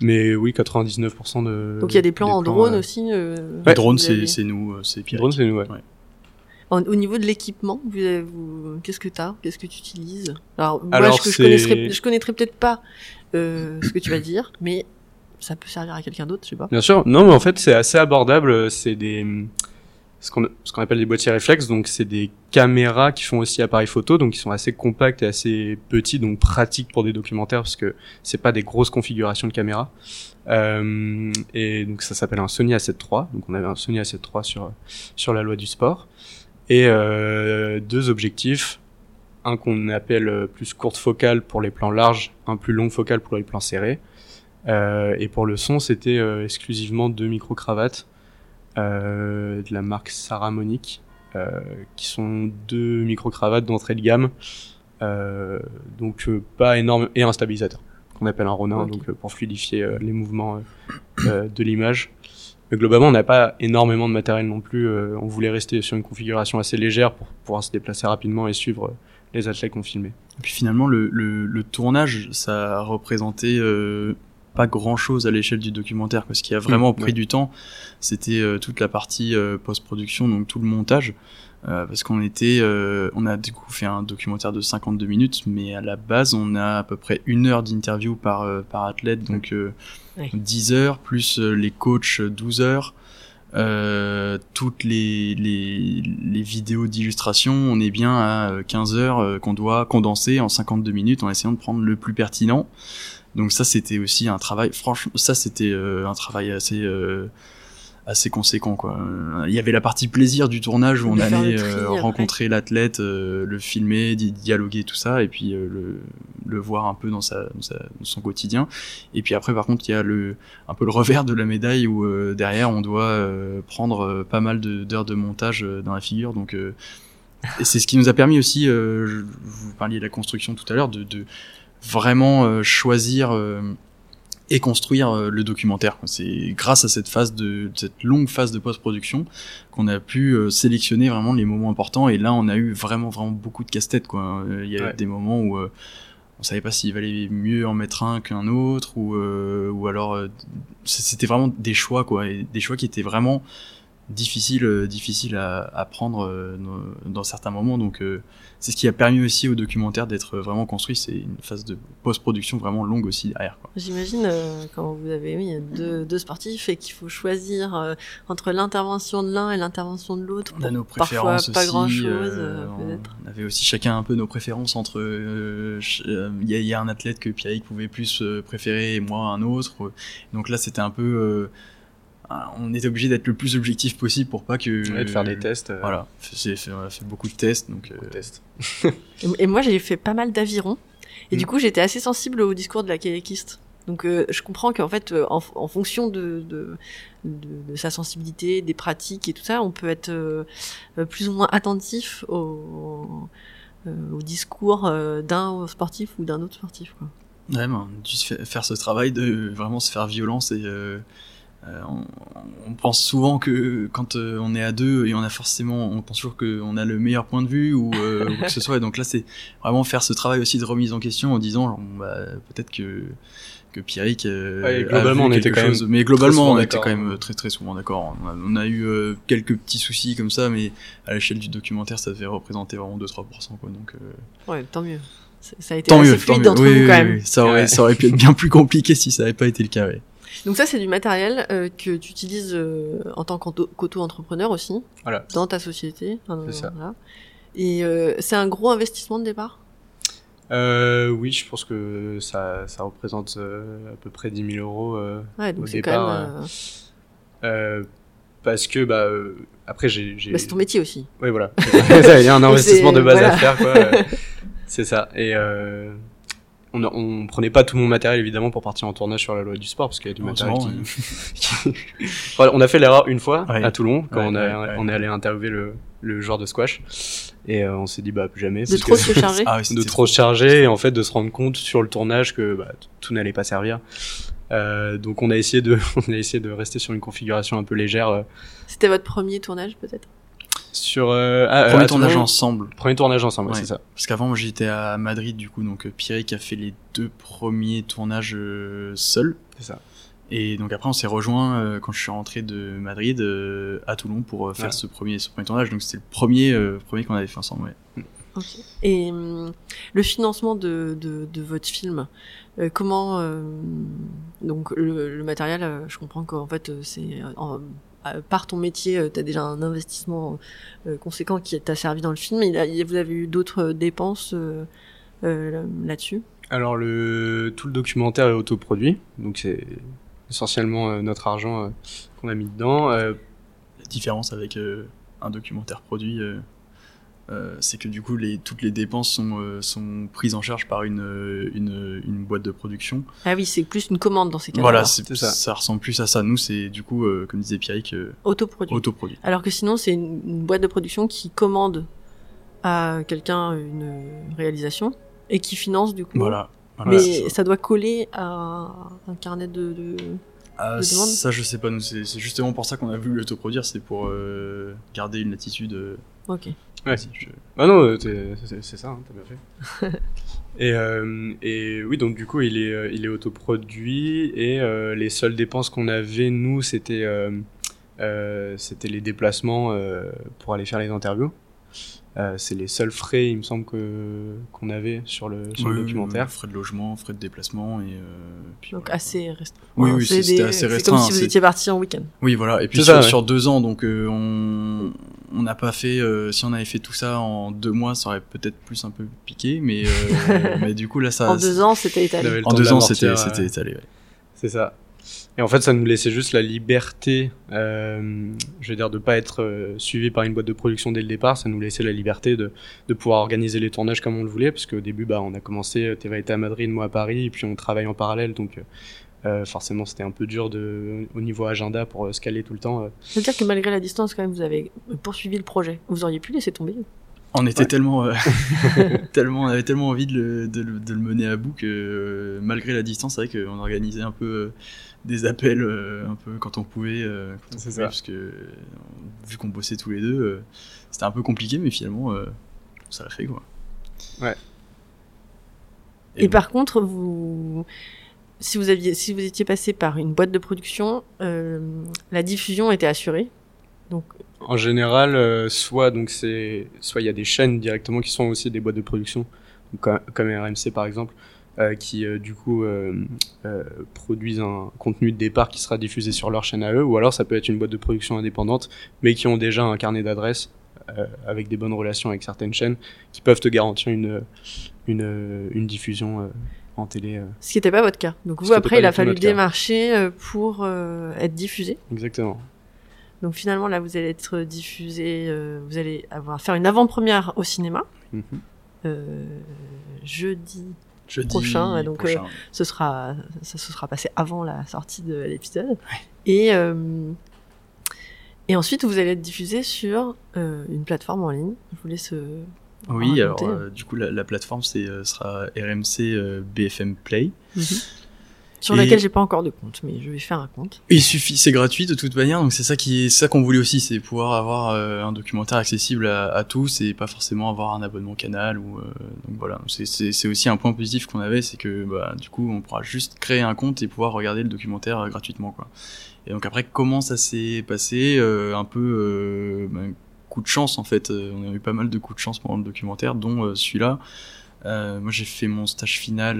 Mais oui, 99% de. Donc il y a des plans en drone euh, aussi euh, que drone, c'est avez- c'est nous, c'est Pierre. Drone, c'est nous, ouais. En- au niveau de l'équipement, vous, avez- vous- qu'est-ce que t'as? Qu'est-ce que tu utilises Alors, moi, Alors, je, je connaîtrais, je connaîtrais peut-être pas euh, ce que tu vas dire, mais ça peut servir à quelqu'un d'autre, je sais pas. Bien sûr. Non, mais en fait, c'est assez abordable. C'est des ce qu'on appelle des boîtiers réflexes. Donc, c'est des caméras qui font aussi appareil photo, donc qui sont assez compacts et assez petits, donc pratiques pour des documentaires parce que c'est pas des grosses configurations de caméras. Euh, et donc, ça s'appelle un Sony A7 III. Donc, on avait un Sony A7 III sur sur la loi du sport et euh, deux objectifs. Un qu'on appelle euh, plus courte focale pour les plans larges, un plus long focale pour les plans serrés. Euh, et pour le son, c'était euh, exclusivement deux micro-cravates de la marque Saramonic, euh, qui sont deux micro-cravates d'entrée de gamme, euh, donc euh, pas énorme, et un stabilisateur qu'on appelle un Ronin, donc euh, pour fluidifier euh, les mouvements euh, euh, de l'image. Mais globalement, on n'a pas énormément de matériel non plus. euh, on voulait rester sur une configuration assez légère pour pouvoir se déplacer rapidement et suivre euh, les athlètes qu'on filmait. Et puis finalement, le, le, le tournage, ça a représenté euh, pas grand chose à l'échelle du documentaire. Quoi. Ce qui a vraiment Mmh, pris ouais. du temps, c'était euh, toute la partie euh, post-production, donc tout le montage. Euh, parce qu'on était, euh, on a du coup fait un documentaire de 52 minutes, mais à la base, on a à peu près une heure d'interview par, euh, par athlète, donc euh, Ouais. 10 heures, plus les coachs 12 heures. Euh, toutes les, les, les vidéos d'illustration, on est bien à euh, 15 heures euh, qu'on doit condenser en 52 minutes en essayant de prendre le plus pertinent. Donc ça, c'était aussi un travail. Franchement, ça c'était euh, un travail assez euh, assez conséquent quoi. Euh, Il y avait la partie plaisir du tournage où on allait euh, rencontrer l'athlète, euh, le filmer, di- dialoguer tout ça, et puis euh, le, le voir un peu dans, sa, dans, sa- dans son quotidien. Et puis après, par contre, il y a le un peu le revers de la médaille où euh, derrière on doit euh, prendre pas mal d'heures de, montage dans la figure. Donc euh, et c'est ce qui nous a permis aussi, euh, je- vous parliez de la construction tout à l'heure, de, de vraiment euh, choisir euh, et construire euh, le documentaire. C'est grâce à cette phase de cette longue phase de post-production qu'on a pu euh, sélectionner vraiment les moments importants. Et là, on a eu vraiment vraiment beaucoup de casse-tête. Quoi. Il y a Ouais. des moments où euh, on savait pas s'il valait mieux en mettre un qu'un autre ou euh, ou alors euh, c'était vraiment des choix quoi et des choix qui étaient vraiment difficiles euh, difficiles à, à prendre euh, dans, dans certains moments donc euh, c'est ce qui a permis aussi au documentaire d'être vraiment construit c'est une phase de post-production vraiment longue aussi derrière. J'imagine quand vous avez oui, deux, deux sportifs et qu'il faut choisir entre l'intervention de l'un et l'intervention de l'autre. On a nos Parfois préférences pas aussi, grand-chose, euh, euh, on- peut-être. on avait aussi chacun un peu nos préférences entre. Il y, a- il y a un athlète que Pierrick pouvait plus préférer et moi un autre. Donc là, c'était un peu. Euh, on était obligé d'être le plus objectif possible pour pas que. Ouais, de faire des tests. euh, Voilà, j'ai fait, on a fait beaucoup de tests. Donc, euh, beaucoup de tests. Et, moi, j'ai fait pas mal d'avirons. Et Mm. du coup, j'étais assez sensible au discours de la kayakiste. Donc, euh, je comprends qu'en fait, euh, en, en fonction de, de, de, de sa sensibilité, des pratiques et tout ça, on peut être euh, euh, plus ou moins attentif au, euh, au discours euh, d'un sportif ou d'un autre sportif. Quoi. Ouais, se fa- faire ce travail de vraiment se faire violence et euh, euh, on, on pense souvent que quand euh, on est à deux et on a forcément, on pense toujours qu'on a le meilleur point de vue ou, euh, ou que ce soit. Et donc là, c'est vraiment faire ce travail aussi de remise en question en disant, genre, bon, bah, peut-être que que Pierrick. euh, Ouais, a globalement, vu on était même chose. mais globalement, on était quand même très très souvent d'accord. On a, on a eu euh, quelques petits soucis comme ça, mais à l'échelle du documentaire, ça devait représenter vraiment 2-3%. Quoi, donc, euh, Ouais, tant mieux. Ça ça a été tant assez mieux, tant mieux. entre Oui, vous oui, quand oui, même. oui. Ça aurait, Ouais. ça aurait pu être bien plus compliqué si ça n'avait pas été le cas. Ouais. Donc ça, c'est du matériel euh, que tu utilises euh, en tant qu'auto- qu'auto-entrepreneur aussi, Voilà. dans ta société. Enfin, C'est ça. voilà. Et euh, c'est un gros investissement de départ? Euh, oui, je pense que ça, ça représente euh, à peu près 10 000 euros. euh, Ouais, donc Au départ, quand même... euh, euh, parce que, bah, euh, après, j'ai. bah, c'est ton métier aussi. Oui, voilà. Il y a un investissement de base voilà. à faire, quoi. c'est ça. Et euh, on, on prenait pas tout mon matériel, évidemment, pour partir en tournage sur la loi du sport, parce qu'il y a du matériel qui... qui- Enfin, on a fait l'erreur une fois, Ouais. à Toulon, quand Ouais, on, a, ouais, ouais. on est allé interviewer le, le joueur de squash. Et euh, on s'est dit, bah, plus jamais. De parce trop que- se charger. Ah, oui, de trop se charger et en fait de se rendre compte sur le tournage que bah, tout n'allait pas servir. Euh, donc on a essayé de on a essayé de rester sur une configuration un peu légère euh, C'était votre premier tournage peut-être? Sur euh, ah, Premier à tournage ensemble. premier tournage ensemble c'est ça Parce qu'avant, moi, j'étais à Madrid, du coup, donc euh, Pierrick a fait les deux premiers tournages euh, seul. c'est ça Et donc après, on s'est rejoint euh, quand je suis rentré de Madrid euh, à Toulon pour euh, faire Ouais. ce premier, ce premier tournage. Donc c'était le premier, euh, premier qu'on avait fait ensemble. Ouais. Et hum, le financement de, de, de votre film, euh, comment euh, donc le, le matériel, euh, je comprends qu'en fait euh, c'est euh, euh, par ton métier, tu as déjà un investissement euh, conséquent qui t'a servi dans le film. Il a- il- vous avez eu d'autres dépenses euh, euh, là-dessus? Alors le tout le documentaire est autoproduit. Donc c'est essentiellement euh, notre argent euh, qu'on a mis dedans. Euh, La différence avec euh, un documentaire produit, euh, c'est que du coup, les, toutes les dépenses sont, euh, sont prises en charge par une, euh, une, une boîte de production. Ah oui, c'est plus une commande dans ces cas-là. Voilà, alors. c'est- c'est ça. ça. ressemble plus à ça. Nous, c'est du coup, euh, comme disait Pierrick, euh, autoproduit. autoproduit. Alors que sinon, c'est une, une boîte de production qui commande à quelqu'un une réalisation et qui finance du coup. Voilà. Voilà, Mais ça. ça doit coller à un carnet de. de... Ah, ça, je sais pas. nous, C'est c'est justement pour ça qu'on a voulu l'autoproduire, c'est pour euh, garder une latitude. euh, Ok. Ouais. je- Ah non, euh, c'est ça, hein, t'as bien fait. et, euh, et oui, donc du coup, il est, euh, il est autoproduit et euh, les seules dépenses qu'on avait, nous, c'était euh, les déplacements pour aller faire les interviews. Euh, c'est les seuls frais, il me semble, que qu'on avait sur le, sur le Oui, documentaire. oui, frais de logement, frais de déplacement et. euh, puis Donc voilà. assez restreint. Oui, oui, c'est c'était des- assez C'est restreint, comme si vous étiez parti en week-end. Oui, voilà. Et puis sur, ça, ouais. sur deux ans, donc euh, on on n'a pas fait. euh, si on avait fait tout ça en deux mois, ça aurait peut-être plus un peu piqué, mais euh, mais du coup là, ça. en deux ans, c'était étalé. En deux de ans, c'était c'était étalé. ouais. C'est ça. Et en fait, ça nous laissait juste la liberté, euh, je veux dire, de pas être euh, suivi par une boîte de production dès le départ. Ça nous laissait la liberté de, de pouvoir organiser les tournages comme on le voulait, parce qu'au début, bah, on a commencé, euh, Théva était à Madrid, moi à Paris, et puis on travaille en parallèle, donc euh, forcément, c'était un peu dur de, au niveau agenda pour euh, se caler tout le temps. euh. C'est-à-dire que malgré la distance, quand même, vous avez poursuivi le projet. Vous auriez pu laisser tomber. On était Ouais. tellement, euh, tellement, on avait tellement envie de le, de le, de le mener à bout que euh, malgré la distance, c'est vrai qu'on organisait un peu euh, des appels euh, un peu quand on pouvait, euh, quand on C'est pouvait, ça. parce que euh, vu qu'on bossait tous les deux, euh, c'était un peu compliqué, mais finalement, euh, ça l'a fait quoi. Ouais. Et, bon. par contre, vous, si vous aviez, si vous étiez passé par une boîte de production, euh, la diffusion était assurée? Donc, En général, euh, soit donc c'est soit il y a des chaînes directement qui sont aussi des boîtes de production, comme, comme RMC par exemple, euh, qui euh, du coup euh, produisent un contenu de départ qui sera diffusé sur leur chaîne à eux, ou alors ça peut être une boîte de production indépendante, mais qui ont déjà un carnet d'adresses avec des bonnes relations avec certaines chaînes, qui peuvent te garantir une une, une diffusion en télé. ce qui n'était pas votre cas. Donc vous après, il a fallu démarcher pour être diffusé. Exactement. Donc finalement, là, vous allez être diffusé. vous allez avoir faire une avant-première au cinéma Mhm. euh, jeudi. Jeudi prochain, donc, prochain. Ce sera, ça se sera passé avant la sortie de l'épisode. Et euh, et ensuite, vous allez être diffusé sur euh, une plateforme en ligne. Je vous laisse. euh, Oui, alors euh, du coup la, la plateforme c'est euh, sera RMC euh, BFM Play. Mhm. Sur Et- laquelle j'ai pas encore de compte, mais je vais faire un compte. Il suffit, c'est gratuit de toute manière, donc c'est ça qui est ça qu'on voulait aussi, c'est pouvoir avoir euh, un documentaire accessible à, à tous et pas forcément avoir un abonnement canal ou euh, donc voilà. C'est aussi un point positif qu'on avait, c'est que bah du coup on pourra juste créer un compte et pouvoir regarder le documentaire euh, gratuitement quoi. Et donc après comment ça s'est passé, un peu bah, coup de chance en fait, on a eu pas mal de coups de chance pendant le documentaire, dont celui-là. Moi j'ai fait mon stage final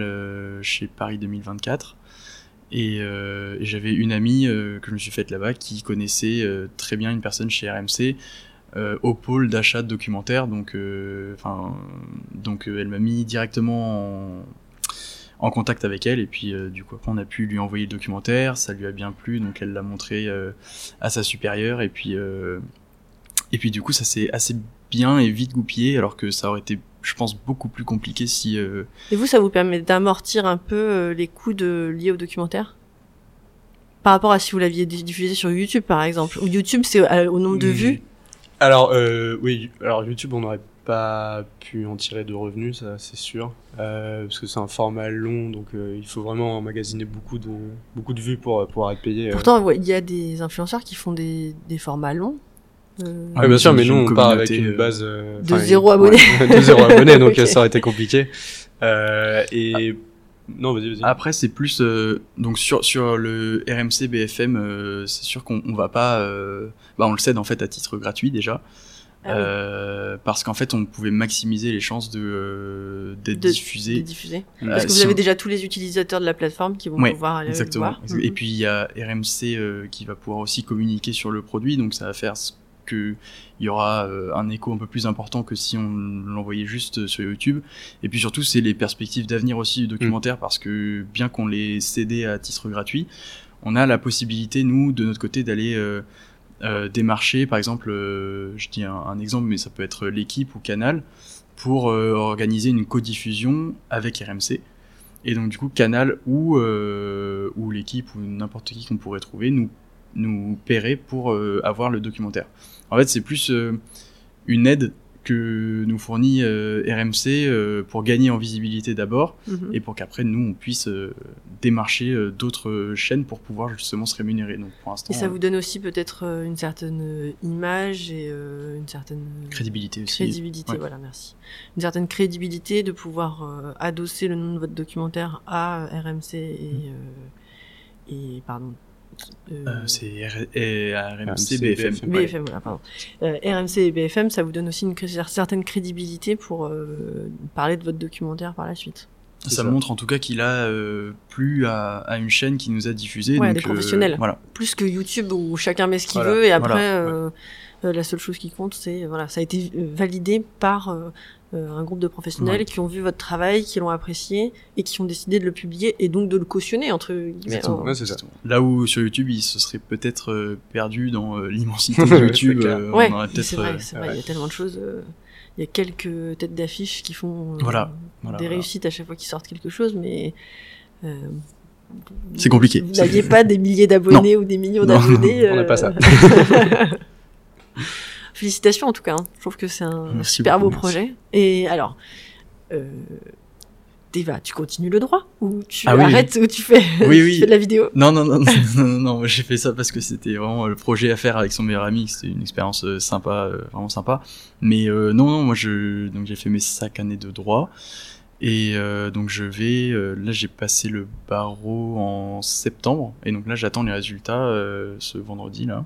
chez Paris 2024. Et, euh, et j'avais une amie euh, que je me suis faite là-bas qui connaissait euh, très bien une personne chez RMC au pôle d'achat de documentaires. Donc, donc elle m'a mis directement en, contact avec elle. Et puis, du coup, après, on a pu lui envoyer le documentaire. Ça lui a bien plu, donc elle l'a montré à sa supérieure. Et puis, et puis, du coup, ça s'est assez bien et vite goupillé, alors que ça aurait été, je pense, beaucoup plus compliqué si euh, Et vous, ça vous permet d'amortir un peu euh, les coûts de, liés au documentaire? Par rapport à si vous l'aviez di- diffusé sur YouTube, par exemple. Ou YouTube, c'est euh, au nombre de vues. Alors euh, oui, alors YouTube, on n'aurait pas pu en tirer de revenus, ça c'est sûr, euh, parce que c'est un format long, donc euh, il faut vraiment emmagasiner beaucoup de beaucoup de vues pour euh, pouvoir être payé. euh. Pourtant, ouais, il y a des influenceurs qui font des, des formats longs. Euh, Ouais, bien sûr, mais nous on part avec une euh, base euh, De zéro abonné. de zéro abonné, donc euh, ça aurait été compliqué. Euh, et non, vas-y, vas-y. Après, c'est plus euh, donc sur sur le RMC BFM, euh, c'est sûr qu'on on va pas, euh, bah on le cède en fait à titre gratuit déjà, Ah oui. euh, parce qu'en fait on pouvait maximiser les chances de euh, d'être De- diffusé. de diffuser. Euh, Parce que vous si avez on- déjà tous les utilisateurs de la plateforme qui vont Ouais, pouvoir aller Exactement. le voir. Et puis il y a RMC euh, qui va pouvoir aussi communiquer sur le produit, donc ça va faire ce que il y aura euh, un écho un peu plus important que si on l'envoyait juste sur YouTube. Et puis surtout, c'est les perspectives d'avenir aussi du documentaire, parce que bien qu'on les cédé à titre gratuit, on a la possibilité, nous, de notre côté, d'aller euh, euh, démarcher, par exemple, euh, je dis un, un exemple, mais ça peut être l'équipe ou Canal, pour euh, organiser une codiffusion avec RMC. Et donc du coup, Canal ou, euh, ou l'équipe ou n'importe qui qu'on pourrait trouver nous, nous paierait pour euh, avoir le documentaire. En fait, c'est plus euh, une aide que nous fournit euh, RMC pour gagner en visibilité d'abord Mhm. et pour qu'après nous on puisse démarcher d'autres chaînes pour pouvoir justement se rémunérer. Donc pour l'instant, Et ça vous donne aussi peut-être une certaine image et une certaine crédibilité aussi. crédibilité. Ouais. Voilà, merci. Une certaine crédibilité de pouvoir adosser le nom de votre documentaire à RMC et euh, et pardon. Euh, Euh, c'est RMC, BFM. BFM. BFM, voilà, pardon. Euh, RMC et BFM, ça vous donne aussi une certaine crédibilité pour euh, parler de votre documentaire par la suite. Ça, montre en tout cas qu'il a euh, plu à, à une chaîne qui nous a diffusé. Ouais, donc, des professionnels. voilà. Plus que YouTube où chacun met ce qu'il Voilà, veut et après voilà, euh, euh, la seule chose qui compte c'est voilà ça a été euh, validé par euh, euh, un groupe de professionnels Ouais. qui ont vu votre travail, qui l'ont apprécié et qui ont décidé de le publier et donc de le cautionner entre guillemets. En- Ouais, c'est ça. Là où sur YouTube, il se serait peut-être euh, perdu dans euh, l'immensité de YouTube. euh, Ouais, c'est vrai, euh, c'est vrai. ouais. Il y a tellement de choses. euh, Il y a quelques têtes d'affiche qui font euh, Voilà, voilà, des voilà. réussites à chaque fois qu'ils sortent quelque chose, mais euh, C'est compliqué. Vous n'aviez pas des milliers d'abonnés ou des millions Non, d'abonnés. on n'a pas ça. Félicitations en tout cas. hein. Je trouve que c'est un Merci super beaucoup, beau merci. projet. Et alors, euh, Deva, tu continues le droit ou tu Ah oui, arrêtes ou tu fais, Oui, tu oui. fais de la vidéo? Non, non, non, non, non, non, non, moi, j'ai fait ça parce que c'était vraiment le projet à faire avec son meilleur ami. C'était une expérience euh, sympa, euh, vraiment sympa. Mais euh, non, non, moi, je, donc j'ai fait mes cinq années de droit. Et euh, donc je vais, euh, là j'ai passé le barreau en septembre, et donc là j'attends les résultats euh, ce vendredi là,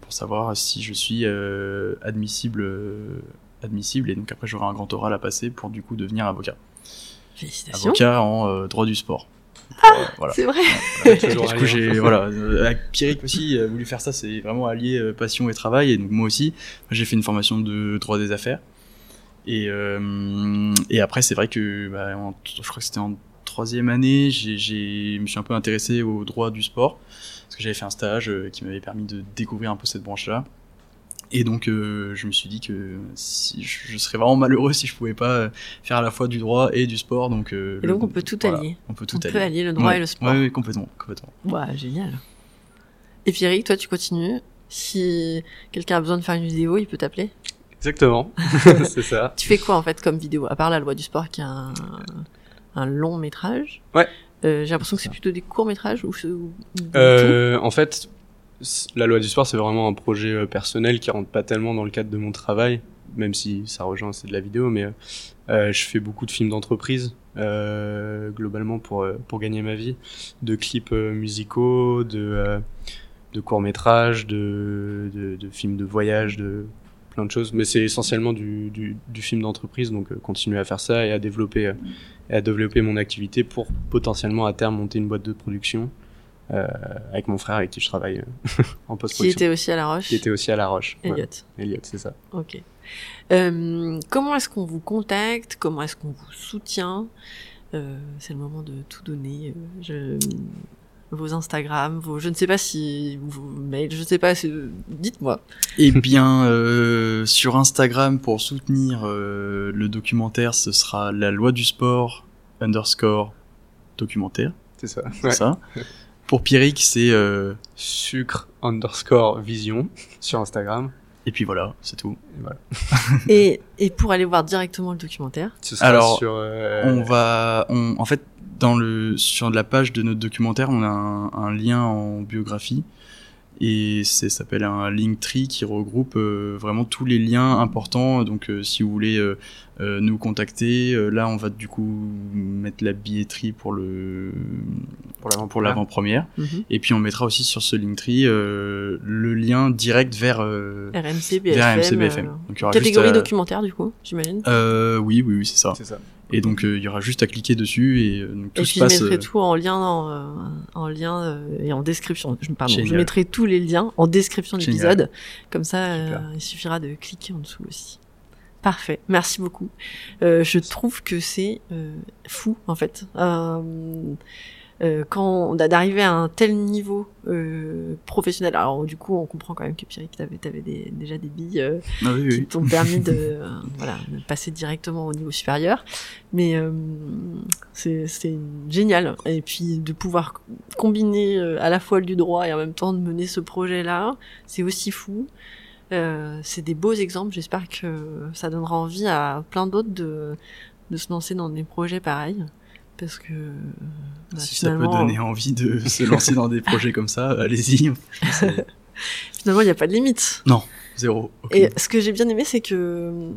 pour savoir si je suis euh, admissible, euh, admissible, et donc après j'aurai un grand oral à passer pour du coup devenir avocat, Félicitations. avocat en euh, droit du sport. Euh, voilà. C'est vrai. Ouais, Du coup, j'ai voilà, euh, avec Pierrick aussi euh, voulu faire ça, c'est vraiment allier euh, passion et travail. Et donc moi aussi, j'ai fait une formation de droit des affaires. Et euh, et après, c'est vrai que bah, en- je crois que c'était en troisième année, j'ai, j'ai, je me suis un peu intéressé au droit du sport parce que j'avais fait un stage euh, qui m'avait permis de découvrir un peu cette branche-là. Et donc, euh, je me suis dit que si, je, serais vraiment malheureux si je pouvais pas euh, faire à la fois du droit et du sport. Donc, euh, Et le- donc on peut tout voilà, allier. On peut tout on allier. peut allier le droit Ouais. et le sport. Ouais, complètement, complètement. Ouais, génial. Et Pierrick, toi tu continues. Si quelqu'un a besoin de faire une vidéo, il peut t'appeler. Exactement, c'est ça. Tu fais quoi en fait comme vidéo À part la loi du sport qui est un, un long métrage? Ouais. Euh, J'ai l'impression que c'est plutôt des courts métrages ou, Euh, en fait, la loi du sport, c'est vraiment un projet euh, personnel qui rentre pas tellement dans le cadre de mon travail, même si ça rejoint, c'est de la vidéo, mais je fais beaucoup de films d'entreprise, globalement pour, pour gagner ma vie, de clips musicaux, de, de courts-métrages, de, de, de films de voyage, de plein de choses, mais c'est essentiellement du, du, du film d'entreprise, donc euh, continuer à faire ça et à développer, euh, et à développer mon activité pour potentiellement à terme monter une boîte de production euh, avec mon frère avec qui je travaille en Qui post-production. était aussi à La Roche. Qui était aussi à La Roche. Ouais. Elliot. Elliot, c'est ça. Ok. Euh, comment est-ce qu'on vous contacte? Comment est-ce qu'on vous soutient? Euh, C'est le moment de tout donner. je- Vos Instagram, vos, je ne sais pas si vos mails, je ne sais pas. si- Dites-moi. Eh bien, euh, sur Instagram, pour soutenir euh, le documentaire, ce sera la loi du sport underscore documentaire, C'est ça. c'est ça. Pour Pierrick, c'est euh, Sucre underscore vision sur Instagram. et puis voilà, c'est tout. Et voilà. et, et pour aller voir directement le documentaire, Ce sera Alors, sur, euh, On va, on, en fait, dans le sur la page de notre documentaire, on a un, lien en biographie et ça s'appelle un Linktree qui regroupe euh, vraiment tous les liens importants. Donc, euh, si vous voulez euh, nous contacter, euh, là, on va du coup mettre la billetterie pour le pour l'avant pour l'avant-première. Mhm. Et puis, on mettra aussi sur ce Linktree euh, le lien direct vers euh, RMC, vers BFM, RMC BFM. euh, Donc, il y aura catégorie juste à- documentaire du coup, j'imagine. Euh, oui, oui, oui, c'est ça. C'est ça. Et donc, euh, il y aura juste à cliquer dessus et euh, donc, tout Et se puis je mettrai euh, tout en lien, en, euh, en lien euh, et en description. Je, pardon, je mettrai tous les liens en description de l'épisode. Comme ça, euh, il suffira de cliquer en dessous aussi. Parfait, merci beaucoup. Euh, je trouve que c'est euh, fou en fait. Euh, euh, quand d'arriver à un tel niveau euh, professionnel. Alors du coup, on comprend quand même que Pierrick, t'avais avais des, déjà des billes euh, Ah oui, qui oui. t'ont permis de, voilà, de passer directement au niveau supérieur. Mais euh, c'est génial. Et puis de pouvoir combiner à la fois du droit et en même temps de mener ce projet-là, c'est aussi fou. Euh, c'est des beaux exemples. J'espère que ça donnera envie à plein d'autres de, de se lancer dans des projets pareils. Parce que bah, si ça peut donner envie de se lancer dans des projets comme ça, allez-y. finalement, il n'y a pas de limite. Non. Zéro. Et ce que j'ai bien aimé, c'est que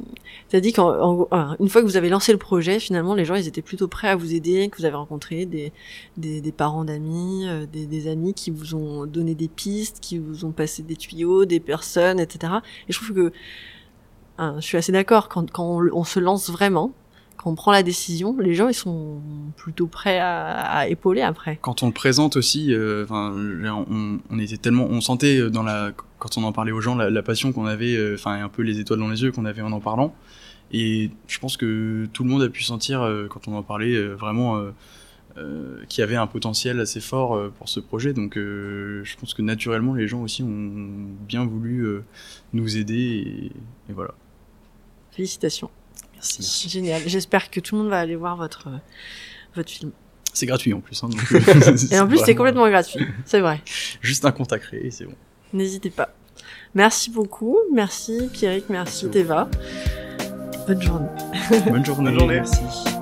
tu as dit qu'une fois que vous avez lancé le projet, finalement, les gens, ils étaient plutôt prêts à vous aider, que vous avez rencontré des, des, des parents d'amis, euh, des, des, amis qui vous ont donné des pistes, qui vous ont passé des tuyaux, des personnes, etc. Et je trouve que hein, je suis assez d'accord quand, quand on, on, se lance vraiment, quand on prend la décision, les gens ils sont plutôt prêts à, épauler après. Quand on le présente aussi, euh, on, on, était tellement, on sentait euh, dans la, quand on en parlait aux gens, la, passion qu'on avait, euh, enfin un peu les étoiles dans les yeux qu'on avait en en parlant. Et je pense que tout le monde a pu sentir quand on en parlait vraiment qu'il y avait un potentiel assez fort pour ce projet. Donc je pense que naturellement les gens aussi ont bien voulu nous aider et voilà. Félicitations. Merci. Génial. J'espère que tout le monde va aller voir votre, euh, votre film. C'est gratuit en plus. Hein, euh, et en plus, c'est complètement gratuit. C'est vrai. Juste un compte à créer, c'est bon. N'hésitez pas. Merci beaucoup. Merci Pierrick, merci Teva. Bonne journée. Bonne journée. Bonne journée. Merci.